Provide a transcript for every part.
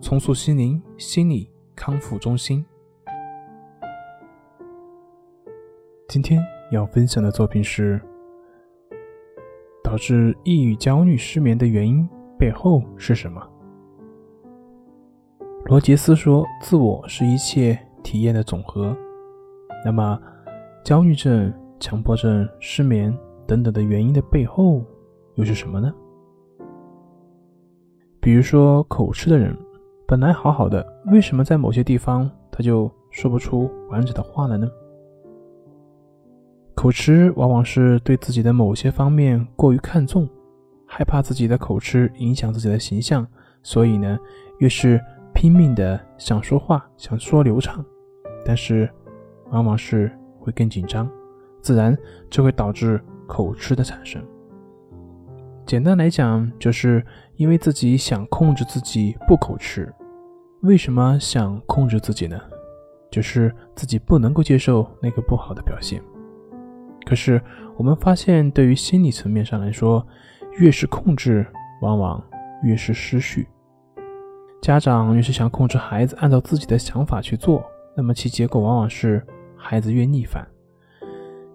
重塑心灵心理”。康复中心。今天要分享的作品是：导致抑郁、焦虑、失眠的原因背后是什么？罗杰斯说：“自我是一切体验的总和。”那么，焦虑症、强迫症、失眠等等的原因的背后又是什么呢？比如说，口吃的人。本来好好的，为什么在某些地方他就说不出完整的话了呢？口吃往往是对自己的某些方面过于看重，害怕自己的口吃影响自己的形象，所以呢，越是拼命的想说话，想说流畅，但是往往是会更紧张，自然就会导致口吃的产生。简单来讲，就是因为自己想控制自己不口吃。为什么想控制自己呢？就是自己不能够接受那个不好的表现。可是我们发现，对于心理层面上来说，越是控制，往往越是失序。家长越是想控制孩子按照自己的想法去做，那么其结果往往是孩子越逆反。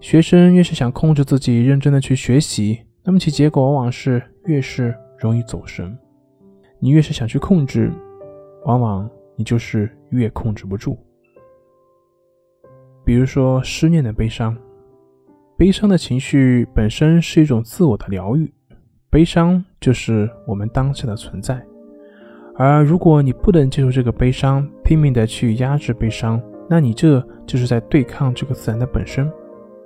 学生越是想控制自己认真的去学习，那么其结果往往是越是容易走神。你越是想去控制。往往你就是越控制不住。比如说思念的悲伤，悲伤的情绪本身是一种自我的疗愈，悲伤就是我们当下的存在。而如果你不能接受这个悲伤，拼命的去压制悲伤，那你这就是在对抗这个自然的本身。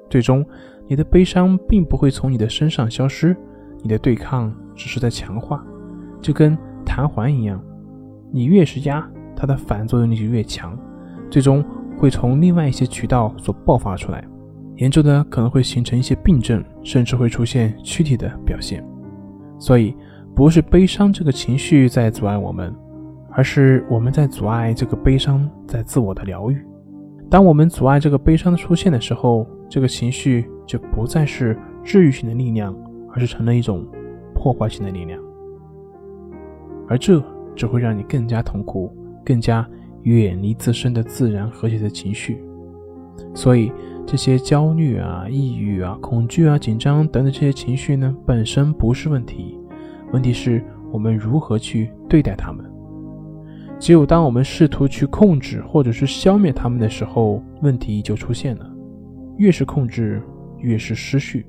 最终，你的悲伤并不会从你的身上消失，你的对抗只是在强化，就跟弹簧一样。你越是压，它的反作用力就越强，最终会从另外一些渠道所爆发出来，严重的可能会形成一些病症，甚至会出现躯体的表现。所以，不是悲伤这个情绪在阻碍我们，而是我们在阻碍这个悲伤在自我的疗愈。当我们阻碍这个悲伤的出现的时候，这个情绪就不再是治愈性的力量，而是成了一种破坏性的力量，而这。只会让你更加痛苦，更加远离自身的自然和谐的情绪。所以，这些焦虑啊、抑郁啊、恐惧啊、紧张等等这些情绪呢，本身不是问题，问题是我们如何去对待他们。只有当我们试图去控制或者是消灭他们的时候，问题就出现了。越是控制，越是失序。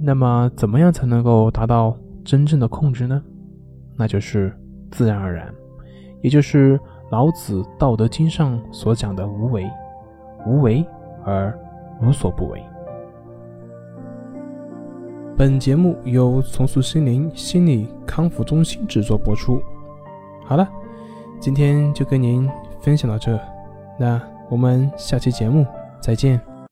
那么，怎么样才能够达到真正的控制呢？那就是。自然而然，也就是老子《道德经》上所讲的“无为”，无为而无所不为。本节目由重塑心灵心理康复中心制作播出。好了，今天就跟您分享到这，那我们下期节目再见。